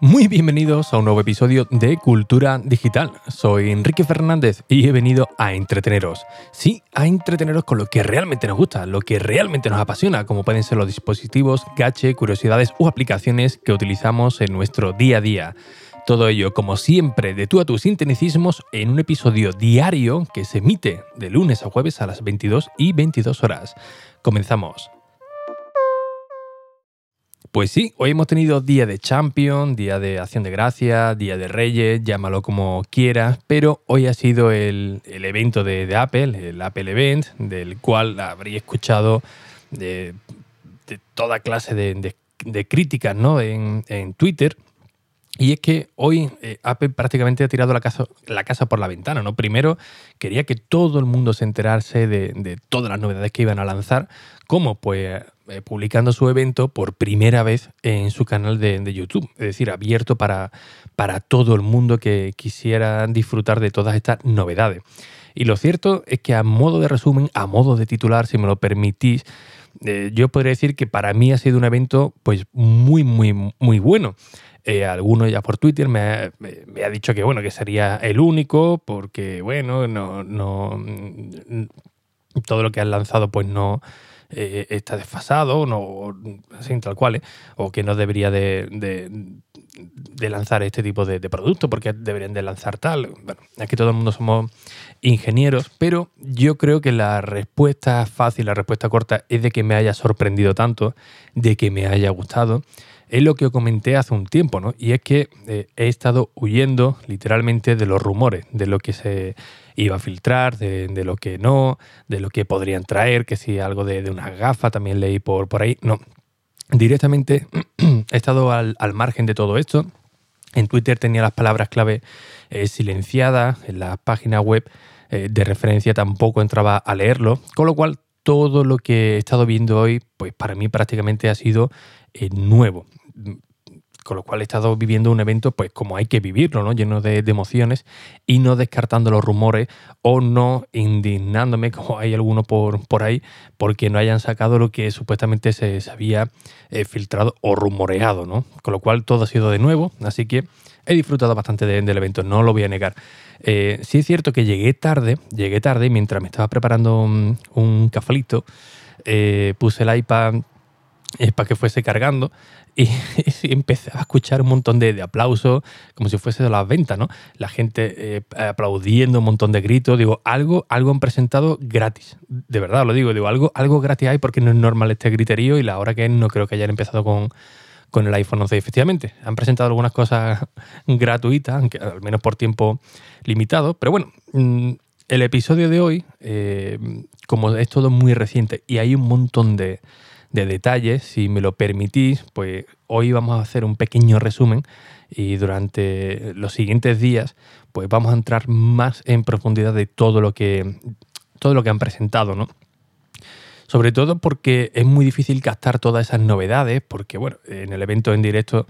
Muy bienvenidos a un nuevo episodio de Cultura Digital. Soy Enrique Fernández y he venido a entreteneros. Sí, a entreteneros con lo que realmente nos gusta, lo que realmente nos apasiona, como pueden ser los dispositivos, gache, curiosidades o aplicaciones que utilizamos en nuestro día a día. Todo ello, como siempre, de tú a tus sinteticismos en un episodio diario que se emite de lunes a jueves a las 22 y 22 horas. Comenzamos. Pues sí, hoy hemos tenido día de Champion, día de Acción de Gracia, día de Reyes, llámalo como quieras, pero hoy ha sido el, evento de, Apple, el Apple Event, del cual habría escuchado de, toda clase de, críticas ¿no? en, Twitter. Y es que hoy eh, Apple prácticamente ha tirado la casa, por la ventana. ¿no? Primero, quería que todo el mundo se enterase de, todas las novedades que iban a lanzar. ¿Cómo? Pues eh, publicando su evento por primera vez en su canal de, YouTube, es decir, abierto para, para todo el mundo que quisiera disfrutar de todas estas novedades. Y lo cierto es que a modo de resumen, a modo de titular, si me lo permitís, eh, yo podría decir que para mí ha sido un evento pues muy, muy, muy bueno. Eh, alguno ya por Twitter me ha, dicho que bueno, que sería el único, porque bueno, no, no todo lo que han lanzado pues no, eh, está desfasado, no, tal cual, ¿eh? o que no debería de, lanzar este tipo de, producto porque deberían de lanzar tal. Bueno, aquí todo el mundo somos ingenieros, pero yo creo que la respuesta fácil, la respuesta corta es de que me haya sorprendido tanto, de que me haya gustado. Es lo que comenté hace un tiempo, ¿no? Y es que eh, he estado huyendo literalmente de los rumores, de lo que se iba a filtrar, de, lo que no, de lo que podrían traer, que si algo de, una gafa también leí por, por ahí. No, directamente he estado al, margen de todo esto. En Twitter tenía las palabras clave eh, silenciadas, en la página web eh, de referencia tampoco entraba a leerlo, con lo cual todo lo que he estado viendo hoy, pues para mí prácticamente ha sido eh, nuevo con lo cual he estado viviendo un evento pues como hay que vivirlo, ¿no? lleno de, emociones y no descartando los rumores o no indignándome como hay alguno por, por ahí porque no hayan sacado lo que supuestamente se, había eh, filtrado o rumoreado, ¿no? Con lo cual todo ha sido de nuevo, así que he disfrutado bastante del evento, no lo voy a negar. Eh, sí es cierto que llegué tarde, llegué tarde mientras me estaba preparando un, un cafelito, eh, puse el iPad para que fuese cargando y, empecé a escuchar un montón de, aplausos, como si fuese de las ventas, ¿no? La gente eh, aplaudiendo, un montón de gritos. Digo, algo, algo han presentado gratis. De verdad lo digo, digo, algo, algo gratis hay porque no es normal este griterío y la hora que es no creo que hayan empezado con, con el iPhone 11. Efectivamente, han presentado algunas cosas gratuitas, aunque al menos por tiempo limitado. Pero bueno, mm, el episodio de hoy, eh, como es todo muy reciente y hay un montón de de detalles. Si me lo permitís, pues hoy vamos a hacer un pequeño resumen y durante los siguientes días pues vamos a entrar más en profundidad de todo lo que, todo lo que han presentado, ¿no? Sobre todo porque es muy difícil captar todas esas novedades, porque bueno, en el evento en directo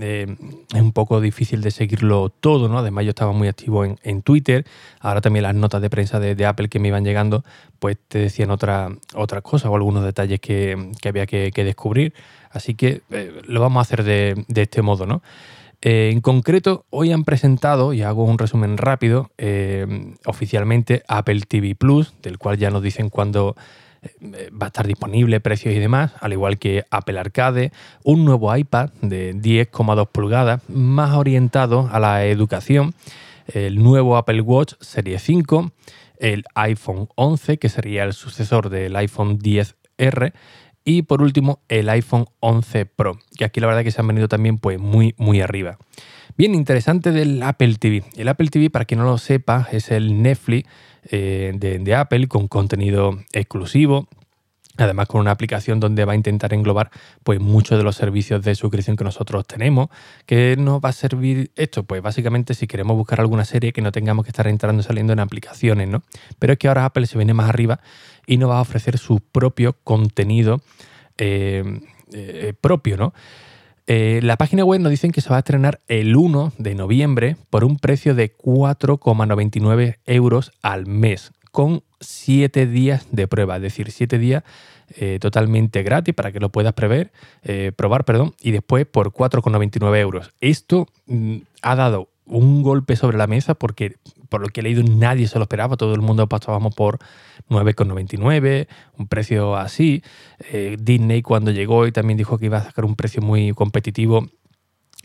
eh, es un poco difícil de seguirlo todo, ¿no? Además yo estaba muy activo en, Twitter, ahora también las notas de prensa de, Apple que me iban llegando, pues te decían otra, otras cosas o algunos detalles que, había que, descubrir. Así que eh, lo vamos a hacer de, este modo, ¿no? Eh, en concreto, hoy han presentado, y hago un resumen rápido, oficialmente Apple TV Plus, del cual ya nos dicen cuándo va a estar disponible, precios y demás, al igual que Apple Arcade, un nuevo iPad de 10,2 pulgadas, más orientado a la educación, el nuevo Apple Watch Serie 5, el iPhone 11, que sería el sucesor del iPhone 10R, y por último el iPhone 11 Pro, que aquí la verdad que se han venido también pues muy muy arriba. Bien, interesante del Apple TV. El Apple TV, para quien no lo sepa, es el Netflix eh, de, Apple con contenido exclusivo, Además, con una aplicación donde va a intentar englobar pues, muchos de los servicios de suscripción que nosotros tenemos. ¿Qué nos va a servir esto? Pues básicamente si queremos buscar alguna serie que no tengamos que estar entrando y saliendo en aplicaciones, ¿no? Pero es que ahora Apple se viene más arriba y nos va a ofrecer su propio contenido eh, eh, propio, ¿no? Eh, la página web nos dicen que se va a estrenar el 1 de noviembre por un precio de 4,99 euros al mes, con 7 días de prueba, es decir, 7 días eh, totalmente gratis para que lo puedas prever, eh, probar, perdón, y después por 4,99 euros. Esto mm, ha dado un golpe sobre la mesa porque por lo que he leído nadie se lo esperaba, todo el mundo pasábamos por 9,99, un precio así. Eh, Disney cuando llegó y también dijo que iba a sacar un precio muy competitivo,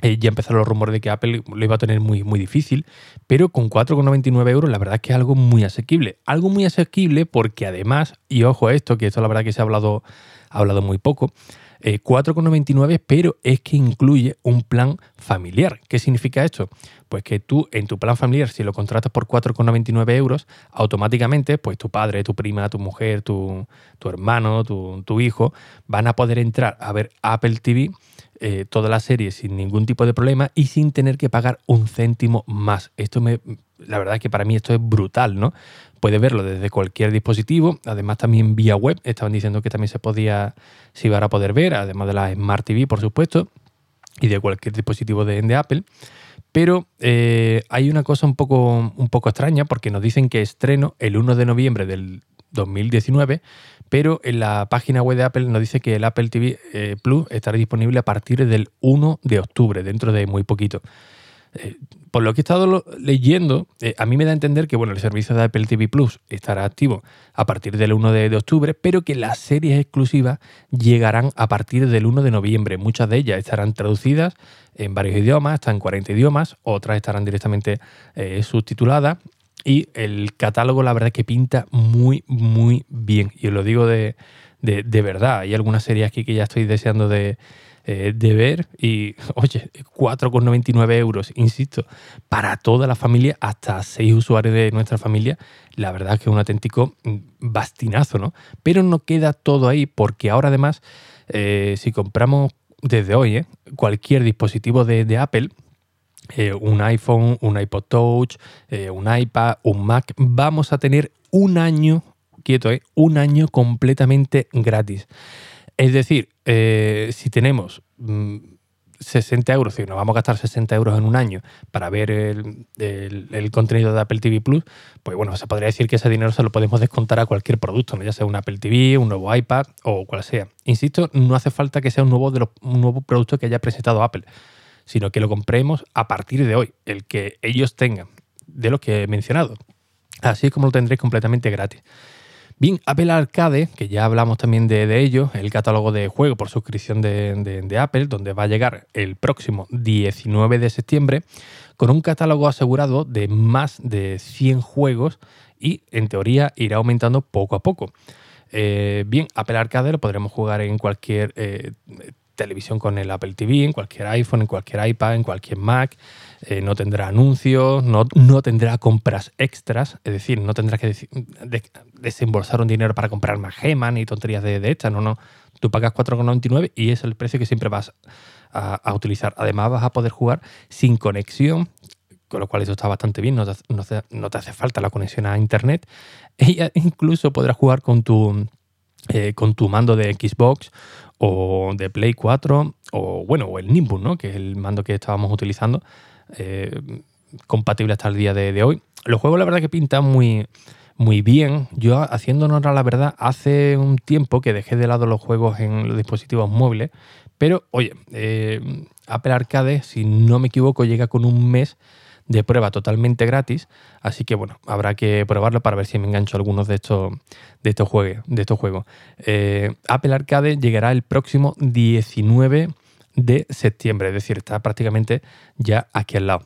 eh, ya empezaron los rumores de que Apple lo iba a tener muy, muy difícil, pero con 4,99 euros la verdad es que es algo muy asequible. Algo muy asequible porque además, y ojo a esto, que esto la verdad que se ha hablado, ha hablado muy poco, 4,99, eh, pero es que incluye un plan familiar. ¿Qué significa esto? Pues que tú en tu plan familiar, si lo contratas por 4,99 euros, automáticamente, pues tu padre, tu prima, tu mujer, tu, hermano, tu, tu, hijo, van a poder entrar a ver Apple TV eh, toda la serie sin ningún tipo de problema y sin tener que pagar un céntimo más. Esto me, la verdad es que para mí esto es brutal, ¿no? Puedes verlo desde cualquier dispositivo, además también vía web, estaban diciendo que también se podía, se iba a poder ver, además de la Smart TV, por supuesto, y de cualquier dispositivo de, de Apple. Pero eh, hay una cosa un poco, un poco extraña porque nos dicen que estreno el 1 de noviembre del 2019, pero en la página web de Apple nos dice que el Apple TV eh, Plus estará disponible a partir del 1 de octubre, dentro de muy poquito. Eh, por lo que he estado leyendo, eh, a mí me da a entender que bueno, el servicio de Apple TV Plus estará activo a partir del 1 de, octubre, pero que las series exclusivas llegarán a partir del 1 de noviembre. Muchas de ellas estarán traducidas en varios idiomas, están en 40 idiomas, otras estarán directamente subtituladas y el catálogo, la verdad, que pinta muy, muy bien. Y os lo digo de, verdad. Hay algunas series aquí que ya estoy deseando de, eh, ver. Y, oye, 4,99 euros, insisto, para toda la familia, hasta 6 usuarios de nuestra familia. La verdad es que es un auténtico bastinazo, ¿no? Pero no queda todo ahí, porque ahora además, eh, si compramos desde hoy ¿eh? cualquier dispositivo de Apple, eh, un iPhone, un iPod Touch, eh, un iPad, un Mac, vamos a tener un año, quieto, eh, un año completamente gratis. Es decir, si tenemos 60 mm, euros, si nos vamos a gastar 60 euros en un año para ver el, contenido de Apple TV Plus, pues bueno, se podría decir que ese dinero se lo podemos descontar a cualquier producto, ya sea un Apple TV, un nuevo iPad o cual sea. Insisto, no hace falta que sea un nuevo, de un nuevo producto que haya presentado Apple sino que lo compremos a partir de hoy, el que ellos tengan, de lo que he mencionado. Así es como lo tendréis completamente gratis. Bien, Apple Arcade, que ya hablamos también de, ello, el catálogo de juego por suscripción de, Apple, donde va a llegar el próximo 19 de septiembre, con un catálogo asegurado de más de 100 juegos y en teoría irá aumentando poco a poco. Eh, bien, Apple Arcade lo podremos jugar en cualquier eh, televisión con el Apple TV, en cualquier iPhone, en cualquier iPad, en cualquier Mac. Eh, no tendrá anuncios, no, no, tendrá compras extras, es decir, no tendrás que desembolsar un dinero para comprar más gemas ni tonterías de, de estas, no, no. Tú pagas 4,99 y es el precio que siempre vas a, utilizar. Además vas a poder jugar sin conexión, con lo cual eso está bastante bien, no te, no te, hace falta la conexión a Internet. E incluso podrás jugar con tu, eh, con tu mando de Xbox o de Play 4 o bueno, o el Nimbus, ¿no? que es el mando que estábamos utilizando, eh, compatible hasta el día de, hoy. Los juegos la verdad que pintan muy, muy bien. Yo haciendo honor a la verdad, hace un tiempo que dejé de lado los juegos en los dispositivos móviles, pero oye, eh, Apple Arcade, si no me equivoco, llega con un mes de prueba totalmente gratis. Así que bueno, habrá que probarlo para ver si me engancho algunos de estos, de estos, juegos, de estos juegos. Eh, Apple Arcade llegará el próximo 19 de septiembre, es decir, está prácticamente ya aquí al lado.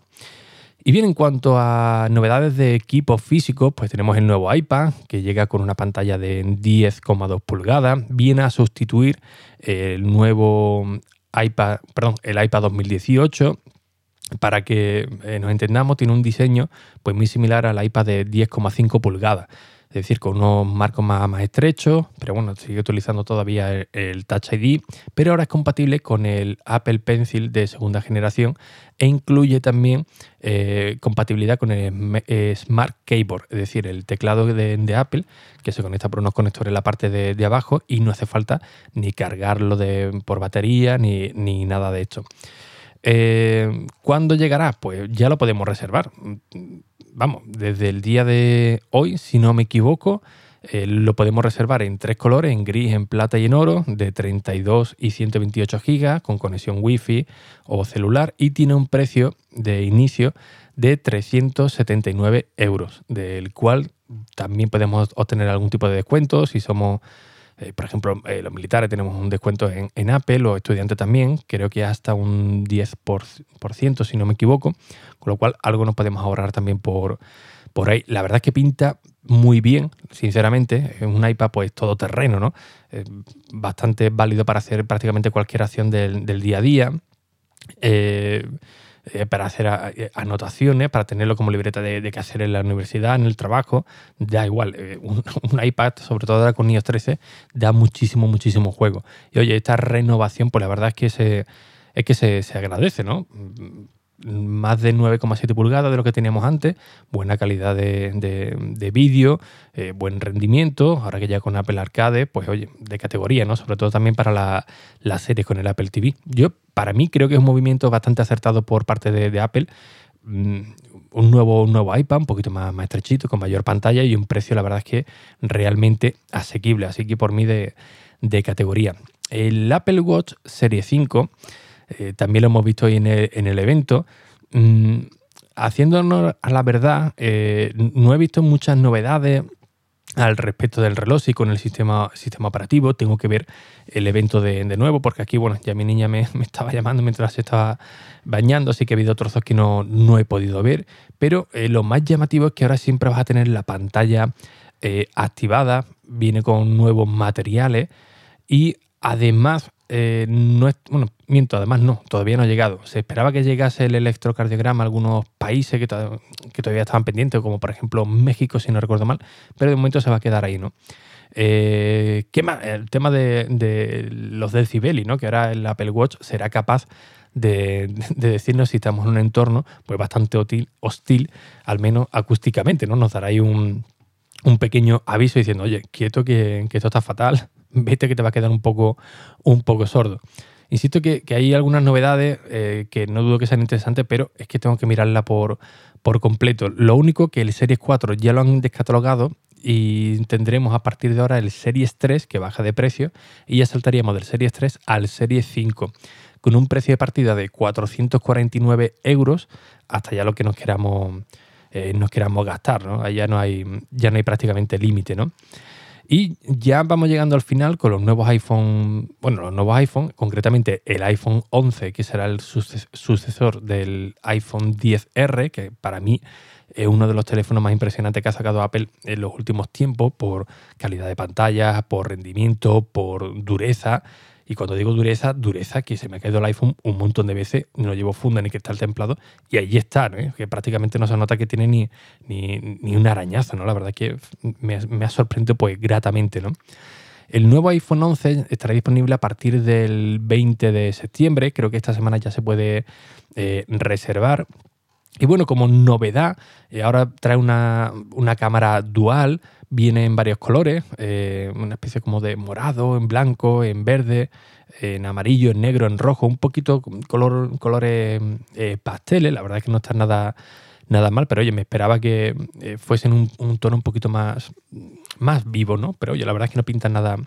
Y bien, en cuanto a novedades de equipo físico, pues tenemos el nuevo iPad, que llega con una pantalla de 10,2 pulgadas, viene a sustituir el nuevo iPad, perdón, el iPad 2018, para que eh, nos entendamos, tiene un diseño pues, muy similar al iPad de 10,5 pulgadas. Es decir, con unos marcos más, más estrechos, pero bueno, sigue utilizando todavía el, Touch ID, pero ahora es compatible con el Apple Pencil de segunda generación e incluye también eh, compatibilidad con el eh, Smart Keyboard, es decir, el teclado de, Apple que se conecta por unos conectores en la parte de, abajo y no hace falta ni cargarlo de, por batería ni, ni nada de esto. Eh, ¿Cuándo llegará? Pues ya lo podemos reservar. Vamos, desde el día de hoy, si no me equivoco, eh, lo podemos reservar en tres colores, en gris, en plata y en oro, de 32 y 128 gigas, con conexión Wi-Fi o celular, y tiene un precio de inicio de 379 euros, del cual también podemos obtener algún tipo de descuento si somos eh, por ejemplo, eh, los militares tenemos un descuento en, Apple, los estudiantes también, creo que hasta un 10%, si no me equivoco, con lo cual algo nos podemos ahorrar también por, por ahí. La verdad es que pinta muy bien, sinceramente. Es un iPad pues todoterreno, ¿no? bastante válido para hacer prácticamente cualquier acción del, día a día. Eh, eh, para hacer eh, anotaciones, para tenerlo como libreta de, de, qué hacer en la universidad, en el trabajo. Da igual, un, iPad, sobre todo ahora con iOS 13, da muchísimo, muchísimo juego. Y oye, esta renovación, pues la verdad es que es que se agradece, ¿no? Más de 9,7 pulgadas de lo que teníamos antes, buena calidad de, vídeo, eh, buen rendimiento, ahora que ya con Apple Arcade, pues oye, de categoría, ¿no? Sobre todo también para las la series con el Apple TV. Yo, para mí, creo que es un movimiento bastante acertado por parte de, Apple. Mm, un nuevo, nuevo iPad, un poquito más, más estrechito, con mayor pantalla y un precio, la verdad es que realmente asequible. Así que por mí de, de categoría. El Apple Watch Serie 5 eh, también lo hemos visto hoy en el, evento. Mm, haciéndonos a la verdad, eh, no he visto muchas novedades al respecto del reloj y con el sistema, sistema operativo. Tengo que ver el evento de, nuevo porque aquí, bueno, ya mi niña me, estaba llamando mientras estaba bañando, así que ha habido trozos que no, no he podido ver. Pero eh, lo más llamativo es que ahora siempre vas a tener la pantalla activada, viene con nuevos materiales y además eh, no es, bueno, miento, además no, todavía no ha llegado. Se esperaba que llegase el electrocardiograma a algunos países que, todavía estaban pendientes, como por ejemplo México, si no recuerdo mal, pero de momento se va a quedar ahí, ¿no? Eh, ¿Qué más? El tema de, los decibeli, ¿no? Que ahora el Apple Watch será capaz de, decirnos si estamos en un entorno pues bastante hostil, al menos acústicamente, ¿no? Nos dará ahí un, pequeño aviso diciendo, oye, quieto que esto está fatal, vete que te va a quedar un poco, un poco sordo. Insisto que, hay algunas novedades eh, que no dudo que sean interesantes, pero es que tengo que mirarla por, por completo. Lo único que el Series 4 ya lo han descatalogado y tendremos a partir de ahora el Series 3 que baja de precio y ya saltaríamos del Series 3 al Series 5 con un precio de partida de 449 euros hasta ya lo que nos queramos, eh, nos queramos gastar. ¿no? Ya no hay, ya no hay prácticamente límite. ¿no? Y ya vamos llegando al final con los nuevos iPhone, bueno, los nuevos iPhone, concretamente el iPhone 11, que será el sucesor del iPhone 10R, que para mí es uno de los teléfonos más impresionantes que ha sacado Apple en los últimos tiempos por calidad de pantalla, por rendimiento, por dureza y cuando digo dureza, dureza que se me ha caído el iPhone un montón de veces, no llevo funda ni que está el templado, y ahí está, ¿no? que prácticamente no se nota que tiene ni, ni, un arañazo, ¿no? La verdad que me, ha sorprendido pues gratamente, ¿no? El nuevo iPhone 11 estará disponible a partir del 20 de septiembre, creo que esta semana ya se puede eh, reservar. Y bueno, como novedad, eh, ahora trae una, una cámara dual Viene en varios colores, eh, una especie como de morado, en blanco, en verde, en amarillo, en negro, en rojo, un poquito color, colores eh, pasteles. La verdad es que no está nada, nada mal, pero oye, me esperaba que eh, fuesen un, tono un poquito más, más vivo, ¿no? Pero oye, la verdad es que no pintan nada,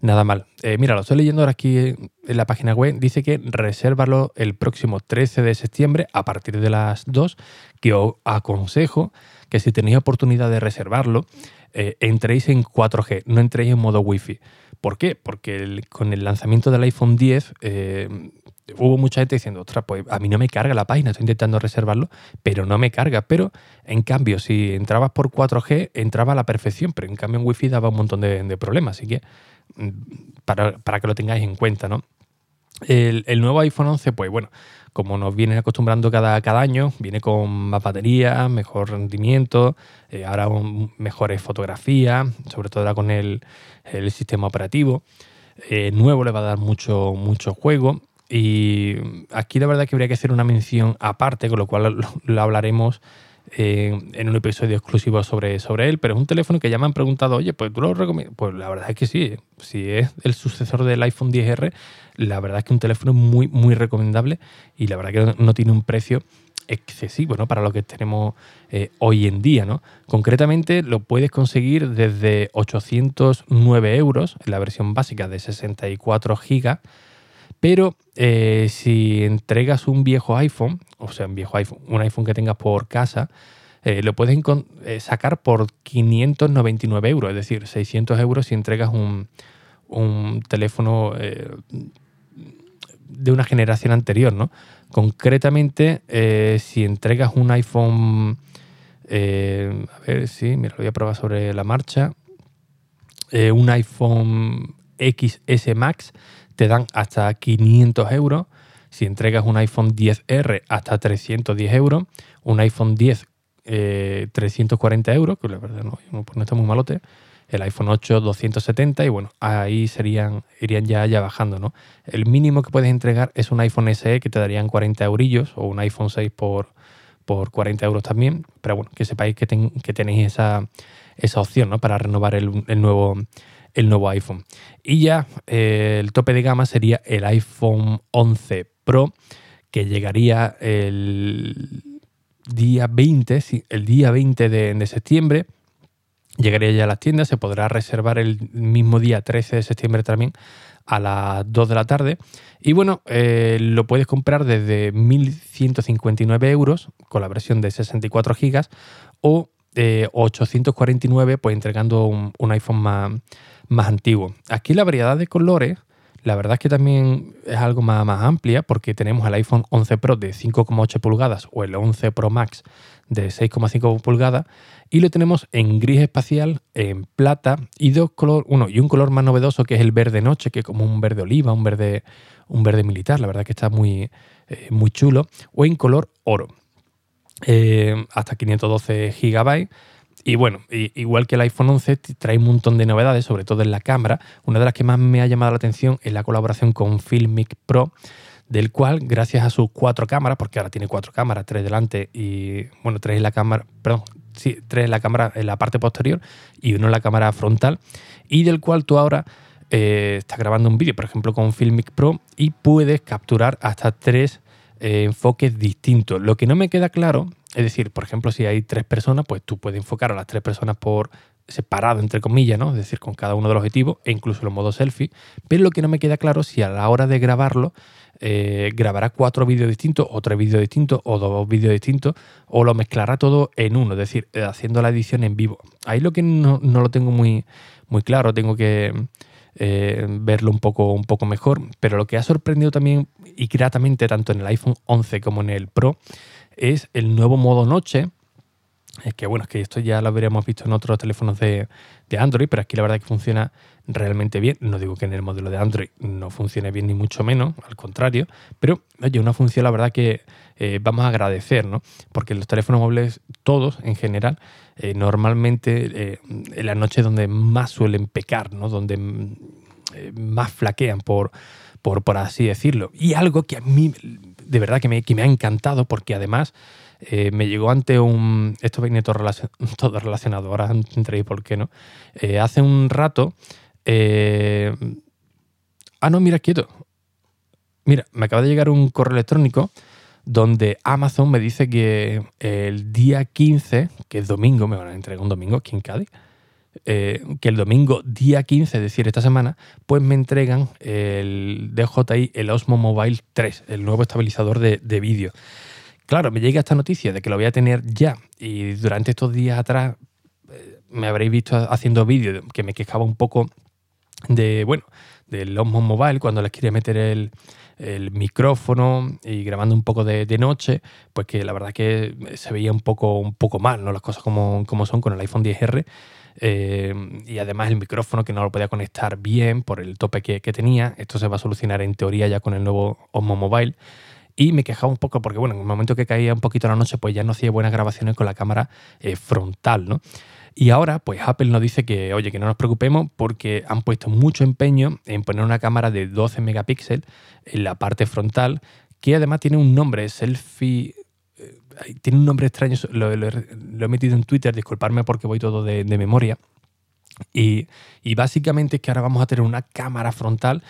nada mal. mira, lo estoy leyendo ahora aquí en la página web. Dice que resérvalo el próximo 13 de septiembre a partir de las 2, que os aconsejo que si tenéis oportunidad de reservarlo, eh, entréis en 4G, no entréis en modo Wi-Fi. ¿Por qué? Porque con el lanzamiento del iPhone 10 eh, hubo mucha gente diciendo, ostras, pues a mí no me carga la página, estoy intentando reservarlo, pero no me carga. Pero en cambio, si entrabas por 4G, entraba a la perfección, pero en cambio en Wi-Fi daba un montón de, problemas. Así que para, para, que lo tengáis en cuenta, ¿no? El, el, nuevo iPhone 11, pues bueno, como nos vienen acostumbrando cada, cada año, viene con más batería, mejor rendimiento, eh, ahora mejores fotografías, sobre todo ahora con el, sistema operativo. Eh, nuevo le va a dar mucho, mucho juego. Y aquí la verdad que habría que hacer una mención aparte, con lo cual lo, hablaremos en un episodio exclusivo sobre, sobre él, pero es un teléfono que ya me han preguntado, oye, pues tú lo recomiendas. Pues la verdad es que sí, si es el sucesor del iPhone 10R, la verdad es que un teléfono muy, muy recomendable y la verdad que no tiene un precio excesivo ¿no? para lo que tenemos eh, hoy en día. ¿no? Concretamente lo puedes conseguir desde 809 euros en la versión básica de 64 gigas pero eh, si entregas un viejo iPhone, o sea, un viejo iPhone, un iPhone que tengas por casa, eh, lo puedes eh, sacar por 599 euros, es decir, 600 euros si entregas un, teléfono de una generación anterior, ¿no? Concretamente, si entregas un iPhone, a ver, sí, mira, lo voy a probar sobre la marcha, un iPhone XS Max, te dan hasta 500 euros. Si entregas un iPhone 10R, hasta 310 euros. Un iPhone 10, 340 eh, euros, que la verdad no, pues no está muy malote. El iPhone 8, 270 y bueno, ahí serían, irían ya, ya bajando, ¿no? El mínimo que puedes entregar es un iPhone SE que te darían 40 eurillos o un iPhone 6 por, por 40 euros también. Pero bueno, que sepáis que, que tenéis esa, esa opción, ¿no? Para renovar el, el nuevo el nuevo iPhone. Y ya eh, el tope de gama sería el iPhone 11 Pro, que llegaría el día 20, el día 20 de, septiembre. Llegaría ya a las tiendas, se podrá reservar el mismo día 13 de septiembre también a las 2 de la tarde. Y bueno, eh, lo puedes comprar desde 1.159 euros con la versión de 64 GB o 849 pues entregando un, un iPhone más, más antiguo. Aquí la variedad de colores, la verdad es que también es algo más, más amplia porque tenemos el iPhone 11 Pro de 5,8 pulgadas o el 11 Pro Max de 6,5 pulgadas y lo tenemos en gris espacial, en plata y dos color, uno y un color más novedoso que es el verde noche, que es como un verde oliva, un verde, un verde militar, la verdad que está muy, eh, muy chulo, o en color oro. Eh, hasta 512 GB y bueno, igual que el iPhone 11, trae un montón de novedades, sobre todo en la cámara. Una de las que más me ha llamado la atención es la colaboración con Filmic Pro, del cual, gracias a sus cuatro cámaras, porque ahora tiene cuatro cámaras, tres delante y, bueno, tres en la cámara, perdón, sí, tres en la cámara en la parte posterior y uno en la cámara frontal, y del cual tú ahora eh, estás grabando un vídeo, por ejemplo, con Filmic Pro y puedes capturar hasta tres eh, enfoques distintos. Lo que no me queda claro es decir, por ejemplo, si hay tres personas, pues tú puedes enfocar a las tres personas por separado, entre comillas, ¿no? Es decir, con cada uno de los objetivos e incluso los modos selfie. Pero lo que no me queda claro si a la hora de grabarlo eh, grabará cuatro vídeos distintos o tres vídeos distintos o dos vídeos distintos o lo mezclará todo en uno, es decir, haciendo la edición en vivo. Ahí lo que no, lo tengo muy, muy claro, tengo que eh, verlo un poco, un poco mejor. Pero lo que ha sorprendido también y gratamente tanto en el iPhone 11 como en el Pro es el nuevo modo noche. Es que bueno, es que esto ya lo habríamos visto en otros teléfonos de, Android, pero aquí la verdad es que funciona realmente bien. No digo que en el modelo de Android no funcione bien ni mucho menos, al contrario, pero oye, una función la verdad que eh, vamos a agradecer, ¿no? Porque los teléfonos móviles, todos en general, eh, normalmente eh, en la noche donde más suelen pecar, ¿no? Donde más flaquean por, por, por así decirlo. Y algo que a mí de verdad que me, ha encantado porque además eh, me llegó ante un... Esto viene todo, relacionado, ahora por qué no. Eh, hace un rato... Eh, ah, no, mira, quieto. Mira, me acaba de llegar un correo electrónico donde Amazon me dice que el día 15, que es domingo, me van a entregar un domingo aquí Cádiz, que el domingo día 15, es decir, esta semana, pues me entregan el DJI, el Osmo Mobile 3, el nuevo estabilizador de, vídeo. Claro, me llega esta noticia de que lo voy a tener ya y durante estos días atrás eh, me habréis visto haciendo vídeos que me quejaba un poco de, bueno, del Osmo Mobile cuando les quería meter el, micrófono y grabando un poco de, noche, pues que la verdad que se veía un poco, un poco mal, ¿no? Las cosas como, como son con el iPhone 10R. Eh, y además el micrófono que no lo podía conectar bien por el tope que, tenía. Esto se va a solucionar en teoría ya con el nuevo Osmo Mobile. Y me quejaba un poco porque, bueno, en el momento que caía un poquito la noche, pues ya no hacía buenas grabaciones con la cámara eh, frontal, ¿no? Y ahora, pues Apple nos dice que, oye, que no nos preocupemos porque han puesto mucho empeño en poner una cámara de 12 megapíxeles en la parte frontal, que además tiene un nombre, selfie tiene un nombre extraño, lo, he metido en Twitter, disculparme porque voy todo de, memoria. Y, y, básicamente es que ahora vamos a tener una cámara frontal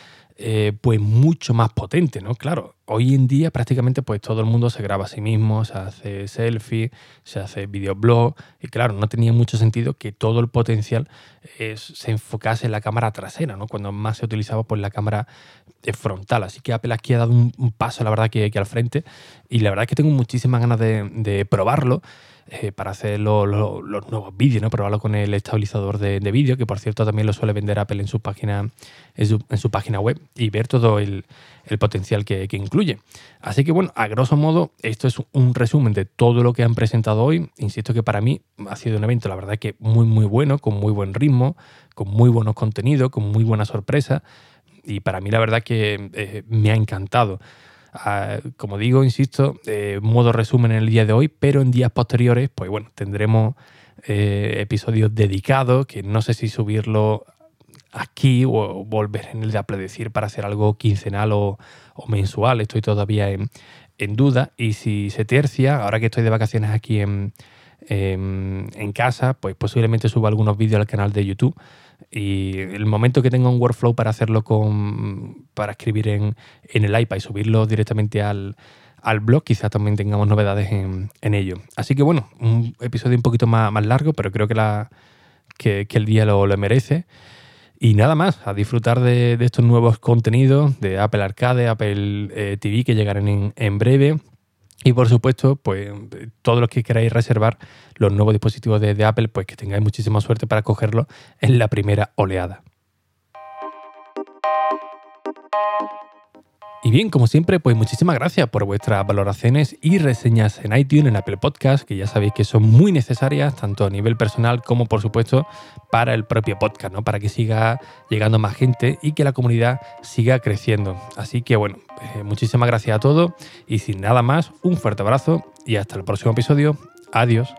eh, pues mucho más potente, ¿no? Claro, hoy en día prácticamente pues todo el mundo se graba a sí mismo, se hace selfie, se hace videoblog y claro, no tenía mucho sentido que todo el potencial eh, se enfocase en la cámara trasera, ¿no? Cuando más se utilizaba pues la cámara frontal. Así que Apple aquí ha dado un, paso, la verdad, que, que, al frente y la verdad es que tengo muchísimas ganas de probarlo. Eh, para hacer los nuevos vídeos, ¿no? probarlo con el estabilizador de, vídeo, que por cierto también lo suele vender Apple en su página, en su, página web, y ver todo el, potencial que, incluye. Así que bueno, a grosso modo, esto es un resumen de todo lo que han presentado hoy. Insisto que para mí ha sido un evento, la verdad que muy, muy bueno, con muy buen ritmo, con muy buenos contenidos, con muy buena sorpresa. Y para mí la verdad que eh, me ha encantado. Como digo, insisto, eh, modo resumen en el día de hoy, pero en días posteriores, pues bueno, tendremos eh, episodios dedicados, que no sé si subirlo aquí o volver en el de Apple decir para hacer algo quincenal o, mensual. Estoy todavía en, duda. Y si se tercia, ahora que estoy de vacaciones aquí en, en casa, pues posiblemente suba algunos vídeos al canal de YouTube y el momento que tenga un workflow para hacerlo con, para escribir en, el iPad y subirlo directamente al, blog, quizás también tengamos novedades en, ello. Así que bueno, un episodio un poquito más, largo, pero creo que, la, que, el día lo, merece. Y nada más, a disfrutar de, estos nuevos contenidos de Apple Arcade, Apple eh, TV que llegarán en breve. Y por supuesto, pues todos los que queráis reservar los nuevos dispositivos de, Apple, pues que tengáis muchísima suerte para cogerlo en la primera oleada. Y bien, como siempre, pues muchísimas gracias por vuestras valoraciones y reseñas en iTunes, en Apple Podcast, que ya sabéis que son muy necesarias, tanto a nivel personal como, por supuesto, para el propio podcast, ¿no? Para que siga llegando más gente y que la comunidad siga creciendo. Así que, bueno, eh, muchísimas gracias a todos y sin nada más, un fuerte abrazo y hasta el próximo episodio. Adiós.